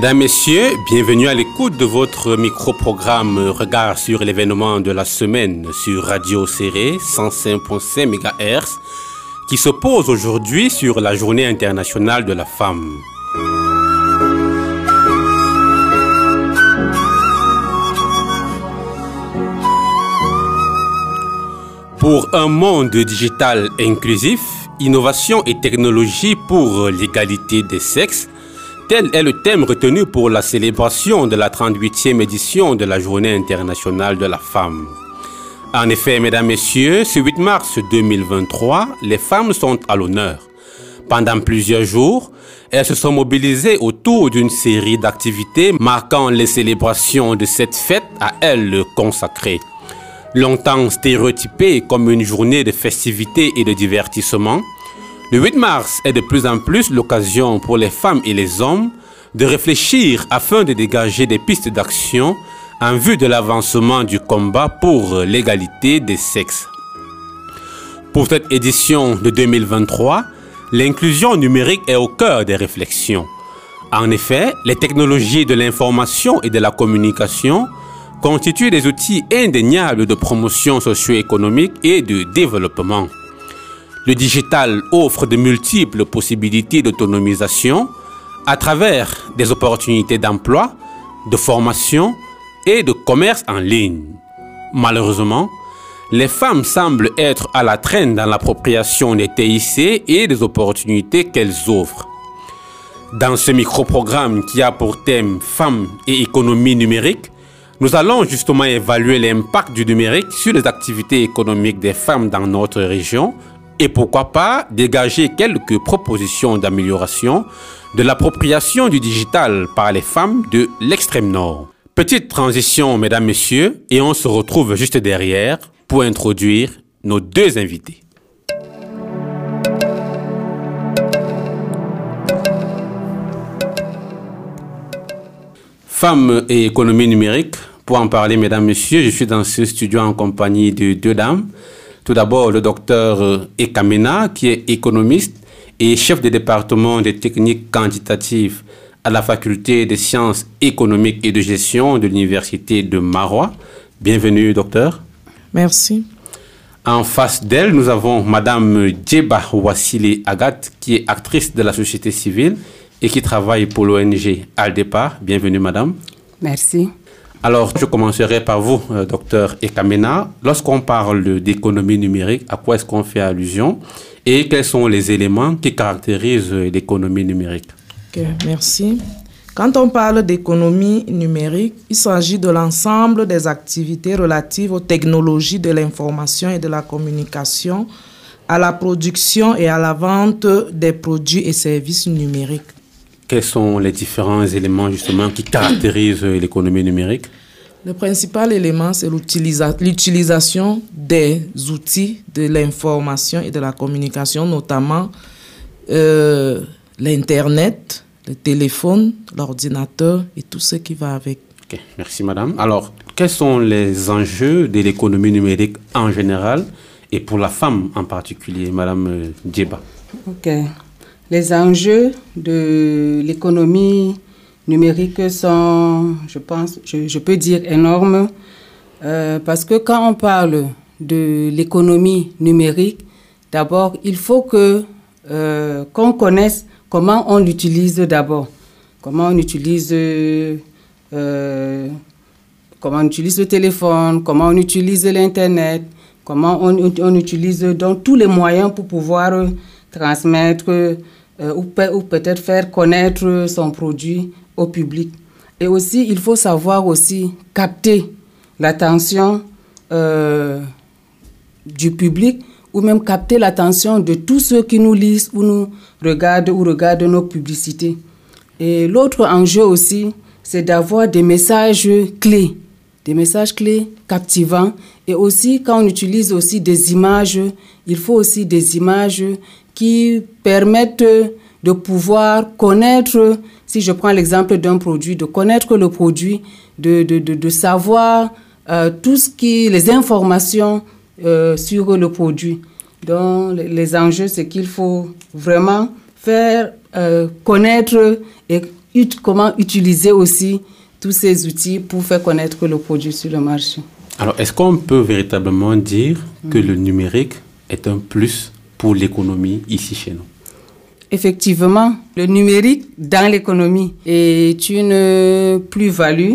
Mesdames, Messieurs, bienvenue à l'écoute de votre micro-programme Regard sur l'événement de la semaine sur Radio Serré 105.5 MHz qui se pose aujourd'hui sur la Journée internationale de la femme. Pour un monde digital inclusif, innovation et technologie pour l'égalité des sexes, Tel est le thème retenu pour la célébration de la 38e édition de la Journée internationale de la femme. En effet, mesdames, messieurs, ce 8 mars 2023, les femmes sont à l'honneur. Pendant plusieurs jours, elles se sont mobilisées autour d'une série d'activités marquant les célébrations de cette fête à elles consacrée. Longtemps stéréotypée comme une journée de festivité et de divertissement, le 8 mars est de plus en plus l'occasion pour les femmes et les hommes de réfléchir afin de dégager des pistes d'action en vue de l'avancement du combat pour l'égalité des sexes. Pour cette édition de 2023, l'inclusion numérique est au cœur des réflexions. En effet, les technologies de l'information et de la communication constituent des outils indéniables de promotion socio-économique et de développement. Le digital offre de multiples possibilités d'autonomisation à travers des opportunités d'emploi, de formation et de commerce en ligne. Malheureusement, les femmes semblent être à la traîne dans l'appropriation des TIC et des opportunités qu'elles offrent. Dans ce micro-programme qui a pour thème Femmes et économie numérique, nous allons justement évaluer l'impact du numérique sur les activités économiques des femmes dans notre région et pourquoi pas dégager quelques propositions d'amélioration de l'appropriation du digital par les femmes de l'extrême nord. Petite transition, mesdames, messieurs, et on se retrouve juste derrière pour introduire nos deux invités. Femmes et économie numérique, pour en parler, mesdames, messieurs, je suis dans ce studio en compagnie de deux dames. Tout d'abord, le docteur euh, Ekamena, qui est économiste et chef de département des techniques quantitatives à la faculté des sciences économiques et de gestion de l'université de Marois. Bienvenue, docteur. Merci. En face d'elle, nous avons Madame Djeba Wassile Agat, qui est actrice de la société civile et qui travaille pour l'ONG Aldepa. Bienvenue, Madame. Merci. Alors, je commencerai par vous, euh, docteur Ekamena. Lorsqu'on parle d'économie numérique, à quoi est-ce qu'on fait allusion et quels sont les éléments qui caractérisent l'économie numérique? Merci. Quand on parle d'économie numérique, il s'agit de l'ensemble des activités relatives aux technologies de l'information et de la communication, à la production et à la vente des produits et services numériques quels sont les différents éléments justement qui caractérisent l'économie numérique? Le principal élément, c'est l'utilisation des outils de l'information et de la communication, notamment euh, l'Internet, le téléphone, l'ordinateur et tout ce qui va avec. merci madame. Alors, quels sont les enjeux de l'économie numérique en général et pour la femme en particulier, madame euh, Djeba? Ok. Les enjeux de l'économie numérique sont, je pense, je, peux dire énormes, euh, parce que quand on parle de l'économie numérique, d'abord, il faut que euh, qu'on connaisse comment on l'utilise d'abord, comment on utilise euh, comment on utilise le téléphone, comment on utilise l'internet, comment on, on, utilise donc tous les moyens pour pouvoir transmettre euh, ou, ou peut-être faire connaître son produit au public. Et aussi, il faut savoir aussi capter l'attention euh, du public ou même capter l'attention de tous ceux qui nous lisent ou nous regardent ou regardent nos publicités. Et l'autre enjeu aussi, c'est d'avoir des messages clés, des messages clés captivants. Et aussi, quand on utilise aussi des images, il faut aussi des images qui permettent de pouvoir connaître, si je prends l'exemple d'un produit, de connaître le produit, de, de, de, savoir euh, tout ce qui, les informations euh, sur le produit. Donc, les, enjeux, c'est qu'il faut vraiment faire euh, connaître et comment utiliser aussi tous ces outils pour faire connaître le produit sur le marché. Alors, est-ce qu'on peut véritablement dire que le numérique est un plus pour l'économie ici chez nous? Effectivement, le numérique dans l'économie est une plus-value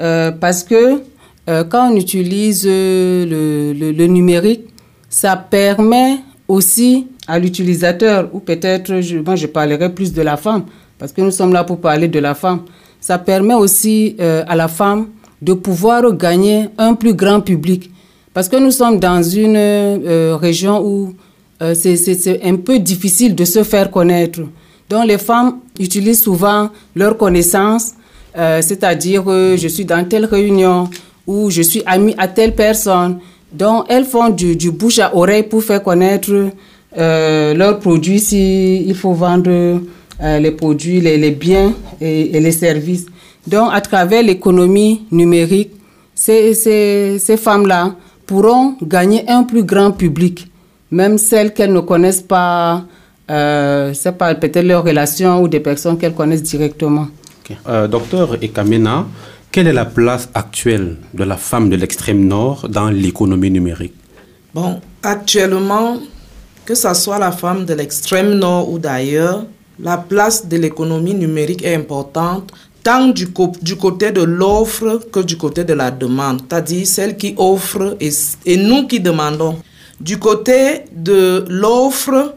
euh, parce que euh, quand on utilise le, le, numérique, ça permet aussi à l'utilisateur, ou peut-être, je, moi je parlerai plus de la femme, parce que nous sommes là pour parler de la femme, ça permet aussi euh, à la femme de pouvoir gagner un plus grand public. Parce que nous sommes dans une euh, région où euh, c'est un peu difficile de se faire connaître. Donc les femmes utilisent souvent leurs connaissances, c'est-à-dire je suis dans telle réunion ou je suis amie à telle personne. Donc elles font du, bouche à oreille pour faire connaître leurs produits s'il faut vendre euh, les produits, les, biens et, les services. Donc, à travers l'économie numérique, ces, ces, femmes-là pourront gagner un plus grand public, même celles qu'elles ne connaissent pas, euh, c'est pas peut-être leurs relations ou des personnes qu'elles connaissent directement. Euh, docteur Ekamena, quelle est la place actuelle de la femme de l'extrême nord dans l'économie numérique? Bon, actuellement, que ce soit la femme de l'extrême nord ou d'ailleurs, la place de l'économie numérique est importante tant du, côté de l'offre que du côté de la demande, c'est-à-dire celle qui offre et, nous qui demandons. Du côté de l'offre,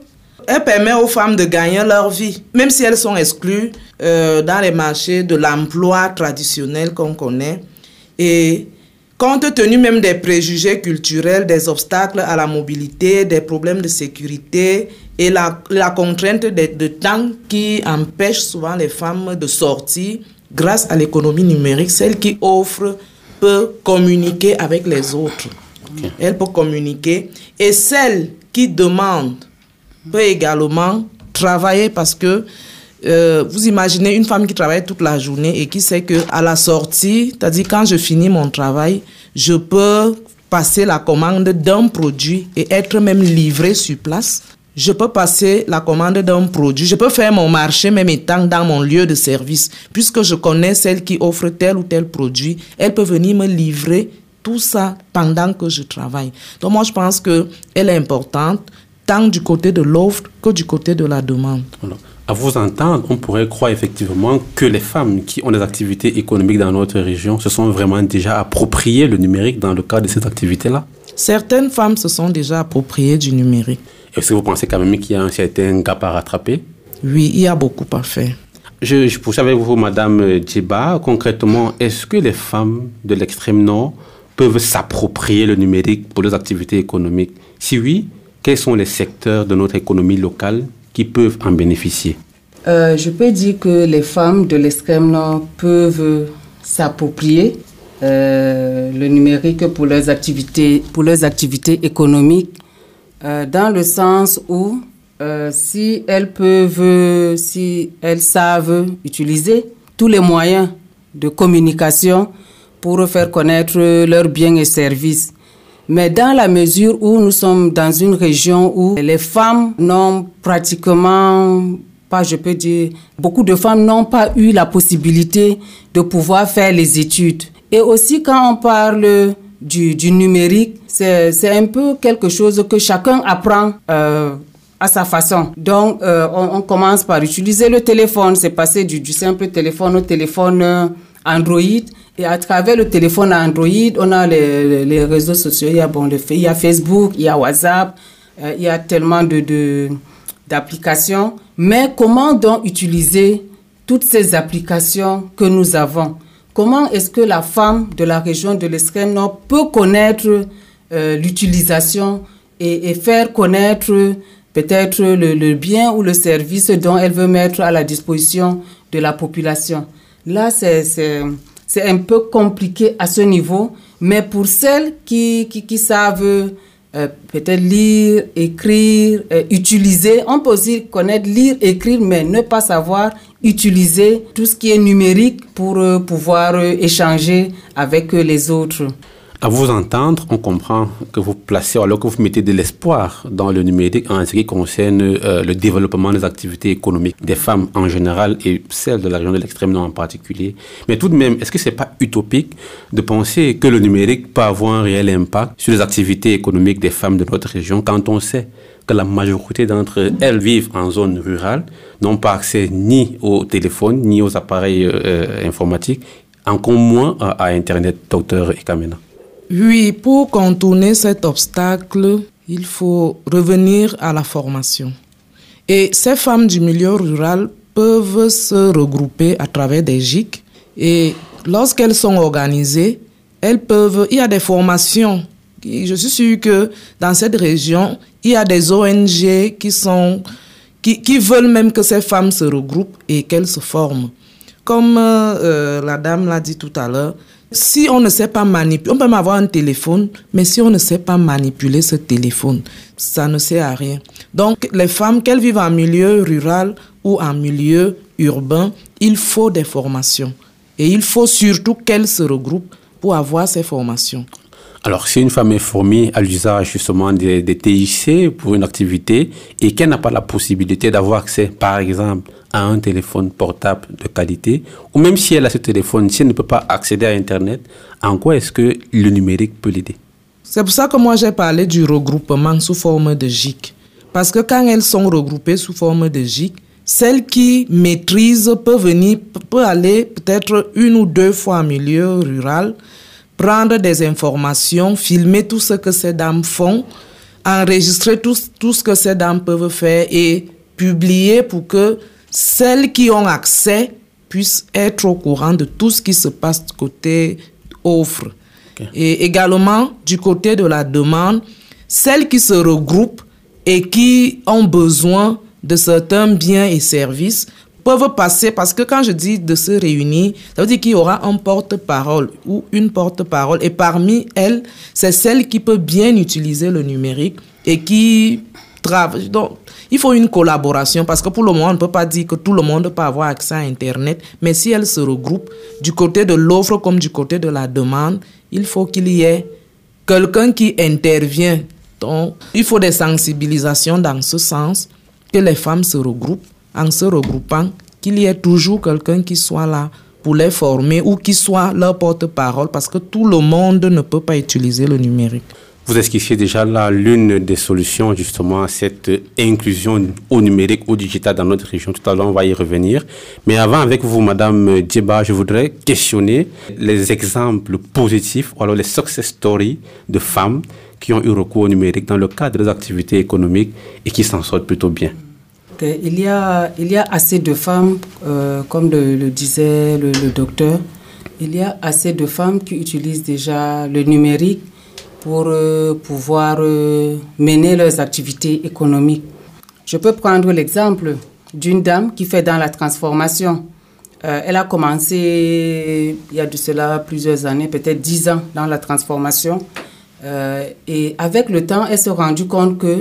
elle permet aux femmes de gagner leur vie, même si elles sont exclues euh, dans les marchés de l'emploi traditionnel qu'on connaît. Et compte tenu même des préjugés culturels, des obstacles à la mobilité, des problèmes de sécurité et la contrainte de, temps qui empêche souvent les femmes de sortir, grâce à l'économie numérique, celle qui offre peut communiquer avec les autres. Elle peut communiquer. Et celle qui demande peut également travailler parce que euh, vous imaginez une femme qui travaille toute la journée et qui sait que à la sortie, c'est-à-dire quand je finis mon travail, je peux passer la commande d'un produit et être même livré sur place. Je peux passer la commande d'un produit. Je peux faire mon marché même étant dans mon lieu de service. Puisque je connais celle qui offre tel ou tel produit, elle peut venir me livrer tout ça pendant que je travaille. Donc moi, je pense qu'elle est importante tant du côté de l'offre que du côté de la demande. À vous entendre, on pourrait croire effectivement que les femmes qui ont des activités économiques dans notre région se sont vraiment déjà appropriées le numérique dans le cadre de ces activités-là. Certaines femmes se sont déjà appropriées du numérique. Est-ce que vous pensez quand même qu'il y a un certain gap à rattraper? Oui, il y a beaucoup à faire. Je, je poursuis avec vous, Madame Djiba. Concrètement, est-ce que les femmes de l'extrême nord peuvent s'approprier le numérique pour leurs activités économiques? Si oui, quels sont les secteurs de notre économie locale qui peuvent en bénéficier? Euh, Je peux dire que les femmes de l'extrême nord peuvent s'approprier euh, le numérique pour leurs activités, pour leurs activités économiques, euh, dans le sens où si elles peuvent, si elles savent utiliser tous les moyens de communication pour faire connaître leurs biens et services mais dans la mesure où nous sommes dans une région où les femmes n'ont pratiquement pas, je peux dire, beaucoup de femmes n'ont pas eu la possibilité de pouvoir faire les études. Et aussi quand on parle du, numérique, c'est un peu quelque chose que chacun apprend. Euh, à sa façon. Donc, euh, on, commence par utiliser le téléphone. C'est passé du, simple téléphone au téléphone Android. Et à travers le téléphone Android, on a les, les réseaux sociaux. Il y a, bon, il y a Facebook, il y a WhatsApp, euh, il y a tellement de, d'applications. Mais comment donc utiliser toutes ces applications que nous avons? Comment est-ce que la femme de la région de l'extrême nord peut connaître euh, l'utilisation et, faire connaître peut-être le, bien ou le service dont elle veut mettre à la disposition de la population? Là, c'est c'est un peu compliqué à ce niveau, mais pour celles qui, qui, savent euh, peut-être lire, écrire, euh, utiliser, on peut aussi connaître lire, écrire, mais ne pas savoir utiliser tout ce qui est numérique pour euh, pouvoir échanger avec les autres. À vous entendre, on comprend que vous placez, alors que vous mettez de l'espoir dans le numérique en ce qui concerne euh, le développement des activités économiques des femmes en général et celles de la région de l'extrême nord en particulier. Mais tout de même, est-ce que c'est pas utopique de penser que le numérique peut avoir un réel impact sur les activités économiques des femmes de notre région quand on sait que la majorité d'entre elles vivent en zone rurale, n'ont pas accès ni au téléphone, ni aux appareils euh, informatiques, encore moins à, Internet, docteur Ekamena oui, pour contourner cet obstacle, il faut revenir à la formation. Et ces femmes du milieu rural peuvent se regrouper à travers des GIC et lorsqu'elles sont organisées, elles peuvent, il y a des formations. Je suis sûre que dans cette région, il y a des ONG qui sont, qui, qui veulent même que ces femmes se regroupent et qu'elles se forment. Comme euh, la dame l'a dit tout à l'heure, si on ne sait pas manipuler, on peut avoir un téléphone, mais si on ne sait pas manipuler ce téléphone, ça ne sert à rien. Donc, les femmes, qu'elles vivent en milieu rural ou en milieu urbain, il faut des formations. Et il faut surtout qu'elles se regroupent pour avoir ces formations. Alors, si une femme est formée à l'usage justement des, TIC pour une activité et qu'elle n'a pas la possibilité d'avoir accès, par exemple, à un téléphone portable de qualité, ou même si elle a ce téléphone, si elle ne peut pas accéder à Internet, en quoi est-ce que le numérique peut l'aider? C'est pour ça que moi j'ai parlé du regroupement sous forme de GIC. Parce que quand elles sont regroupées sous forme de GIC, celle qui maîtrise peut venir, peut aller peut-être une ou deux fois en milieu rural, prendre des informations, filmer tout ce que ces dames font, enregistrer tout, tout ce que ces dames peuvent faire et publier pour que celles qui ont accès puissent être au courant de tout ce qui se passe du côté offre. Et également du côté de la demande, celles qui se regroupent et qui ont besoin de certains biens et services peuvent passer, parce que quand je dis de se réunir, ça veut dire qu'il y aura un porte-parole ou une porte-parole. Et parmi elles, c'est celle qui peut bien utiliser le numérique et qui travaille. Donc, il faut une collaboration parce que pour le moment, on ne peut pas dire que tout le monde peut avoir accès à Internet. Mais si elles se regroupent du côté de l'offre comme du côté de la demande, il faut qu'il y ait quelqu'un qui intervient. Donc, il faut des sensibilisations dans ce sens, que les femmes se regroupent en se regroupant, qu'il y ait toujours quelqu'un qui soit là pour les former ou qui soit leur porte-parole parce que tout le monde ne peut pas utiliser le numérique. Vous esquissiez déjà là l'une des solutions justement à cette inclusion au numérique, au digital dans notre région. Tout à l'heure, on va y revenir. Mais avant, avec vous, Madame Djeba, je voudrais questionner les exemples positifs ou alors les success stories de femmes qui ont eu recours au numérique dans le cadre des activités économiques et qui s'en sortent plutôt bien. Il y a, il y a assez de femmes, euh, comme le, disait le, docteur, il y a assez de femmes qui utilisent déjà le numérique pour euh, pouvoir euh, mener leurs activités économiques. Je peux prendre l'exemple d'une dame qui fait dans la transformation. elle a commencé il y a de cela plusieurs années, peut-être dix ans dans la transformation. et avec le temps, elle s'est rendue compte que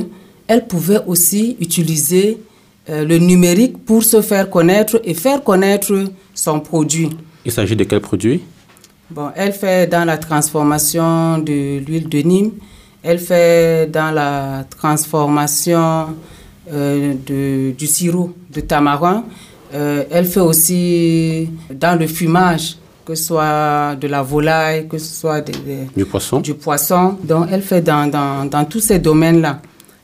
elle pouvait aussi utiliser le numérique pour se faire connaître et faire connaître son produit. Il s'agit de quel produit? Bon, elle fait dans la transformation de l'huile de Nîmes, elle fait dans la transformation euh, de, du sirop de tamarin, euh, elle fait aussi dans le fumage, que ce soit de la volaille, que ce soit du poisson. Du poisson. Donc, elle fait dans, dans, dans tous ces domaines-là.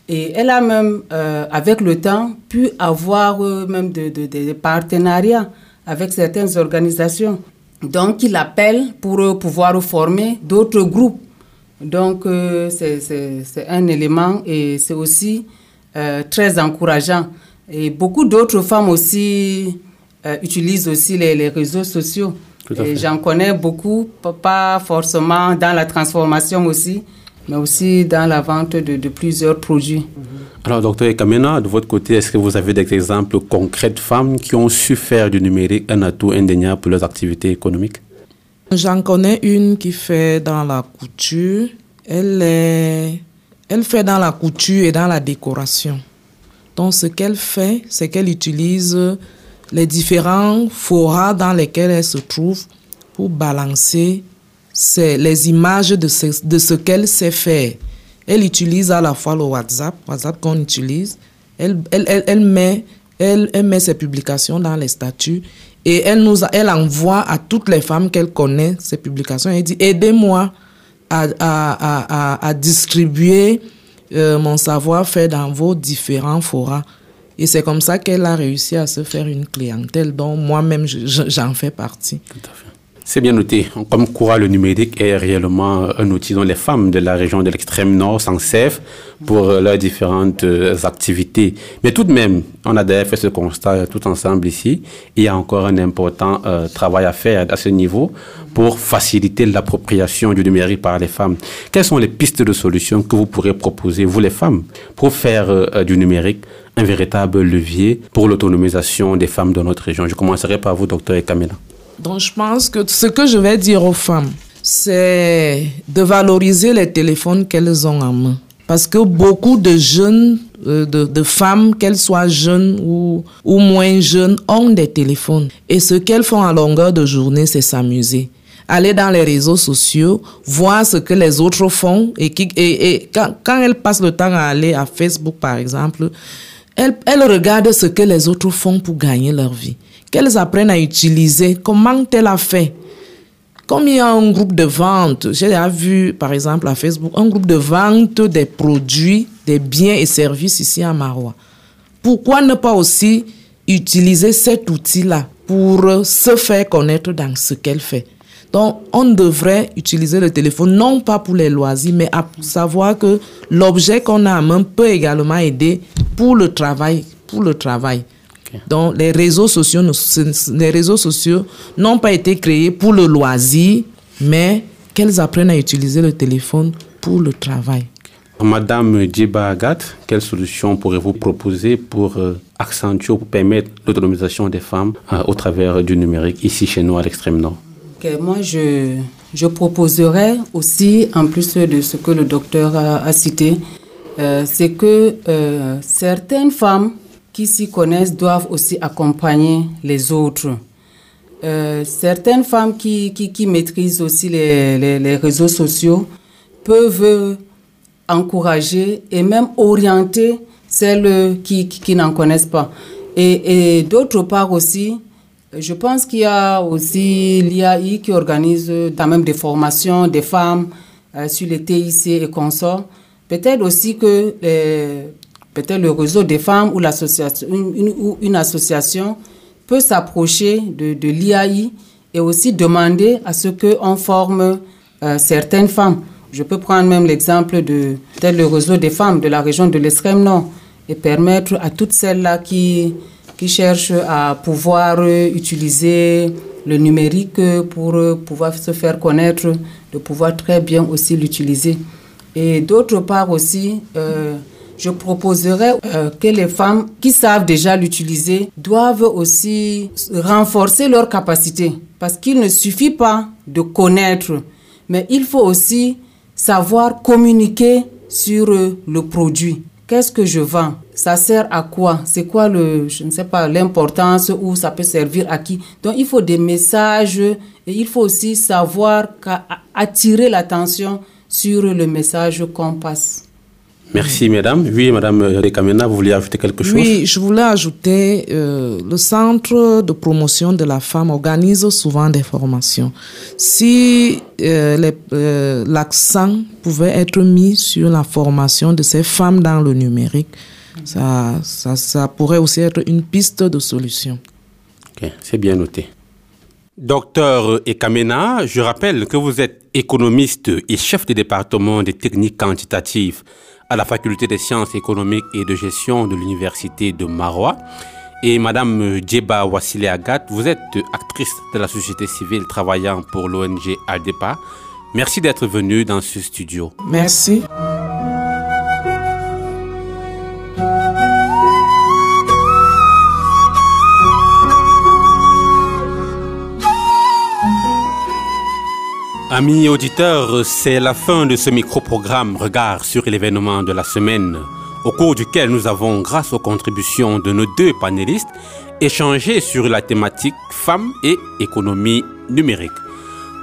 Et elle a même, euh, avec le temps, pu avoir euh, même des de, partenariats avec certaines organisations. Donc, il appelle pour euh, pouvoir former d'autres groupes. Donc, c'est un élément et c'est aussi très encourageant. Et beaucoup d'autres femmes aussi utilisent aussi les, les réseaux sociaux. Et j'en connais beaucoup, pas forcément dans la transformation aussi, mais aussi dans la vente de, plusieurs produits. Alors, docteur Ekamena, de votre côté, est-ce que vous avez des exemples concrets de femmes qui ont su faire du numérique un atout indéniable pour leurs activités économiques? J'en connais une qui fait dans la couture. Elle, est, elle fait dans la couture et dans la décoration. Donc, ce qu'elle fait, c'est qu'elle utilise les différents forats dans lesquels elle se trouve pour balancer c'est les images de ce, de ce qu'elle sait faire. Elle utilise à la fois le WhatsApp, WhatsApp qu'on utilise. Elle, elle, elle, met, elle, met ses publications dans les statuts et elle, nous elle envoie à toutes les femmes qu'elle connaît ces publications. Elle dit Aidez-moi à, à, à, à, distribuer euh, mon savoir-faire dans vos différents forats. Et c'est comme ça qu'elle a réussi à se faire une clientèle dont moi-même j'en fais partie. Tout à fait. C'est bien noté. Comme quoi le numérique est réellement un outil dont les femmes de la région de l'extrême nord s'en servent pour euh, leurs différentes euh, activités. Mais tout de même, on a d'ailleurs fait ce constat tout ensemble ici. Il y a encore un important euh, travail à faire à ce niveau pour faciliter l'appropriation du numérique par les femmes. Quelles sont les pistes de solutions que vous pourrez proposer, vous les femmes, pour faire du numérique un véritable levier pour l'autonomisation des femmes de notre région? Je commencerai par vous, docteur Kamila. Donc je pense que ce que je vais dire aux femmes, c'est de valoriser les téléphones qu'elles ont en main. Parce que beaucoup de jeunes, euh, de, femmes, qu'elles soient jeunes ou, ou moins jeunes, ont des téléphones. Et ce qu'elles font à longueur de journée, c'est s'amuser. Aller dans les réseaux sociaux, voir ce que les autres font. Et, quand, quand elles passent le temps à aller à Facebook, par exemple, elles regardent ce que les autres font pour gagner leur vie qu'elles apprennent à utiliser. Comment elle a fait? Comme il y a un groupe de vente, j'ai déjà vu par exemple à Facebook un groupe de vente des produits, des biens et services ici à Marois. Pourquoi ne pas aussi utiliser cet outil-là pour se faire connaître dans ce qu'elle fait? Donc, on devrait utiliser le téléphone non pas pour les loisirs, mais à savoir que l'objet qu'on a en main peut également aider pour le travail, pour le travail. Donc, les réseaux sociaux, les réseaux sociaux n'ont pas été créés pour le loisir, mais qu'elles apprennent à utiliser le téléphone pour le travail. Madame Djiba Agat, quelle solution pourrez-vous proposer pour euh, accentuer ou permettre l'autonomisation des femmes euh, au travers du numérique ici chez nous à l'extrême nord? Moi, je, je proposerais aussi, en plus de ce que le docteur a, cité, euh, c'est que certaines femmes qui s'y connaissent doivent aussi accompagner les autres. Euh, certaines femmes qui, qui, maîtrisent aussi les, les, réseaux sociaux peuvent encourager et même orienter celles qui, qui, n'en connaissent pas. Et, et d'autre part aussi, je pense qu'il y a aussi l'IAI qui organise quand même des formations des femmes euh, sur les TIC et consorts. Peut-être aussi que les, peut-être le réseau des femmes ou, l'association, une, une, association peut s'approcher de, l'IAI et aussi demander à ce qu'on forme euh, certaines femmes. Je peux prendre même l'exemple de peut le réseau des femmes de la région de l'extrême nord et permettre à toutes celles-là qui, qui cherchent à pouvoir utiliser le numérique pour pouvoir se faire connaître, de pouvoir très bien aussi l'utiliser. Et d'autre part aussi, euh, je proposerais euh, que les femmes qui savent déjà l'utiliser doivent aussi renforcer leur capacité parce qu'il ne suffit pas de connaître, mais il faut aussi savoir communiquer sur euh, le produit. Qu'est-ce que je vends? Ça sert à quoi? C'est quoi le, je ne sais pas, l'importance ou ça peut servir à qui? Donc il faut des messages et il faut aussi savoir attirer l'attention sur le message qu'on passe. Merci, mesdames. Oui, madame Rekamena, vous vouliez ajouter quelque chose? Oui, je voulais ajouter, euh, le centre de promotion de la femme organise souvent des formations. Si euh, euh, l'accent pouvait être mis sur la formation de ces femmes dans le numérique, ça, ça, ça pourrait aussi être une piste de solution. Ok, c'est bien noté. Docteur Ekamena, je rappelle que vous êtes économiste et chef de département des techniques quantitatives à la faculté des sciences économiques et de gestion de l'université de Marois. Et Madame Djeba Wassile Agat, vous êtes actrice de la société civile travaillant pour l'ONG ALDEPA. Merci d'être venue dans ce studio. Merci. Amis auditeurs, c'est la fin de ce micro-programme Regard sur l'événement de la semaine, au cours duquel nous avons, grâce aux contributions de nos deux panélistes, échangé sur la thématique femmes et économie numérique.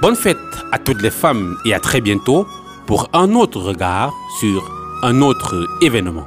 Bonne fête à toutes les femmes et à très bientôt pour un autre regard sur un autre événement.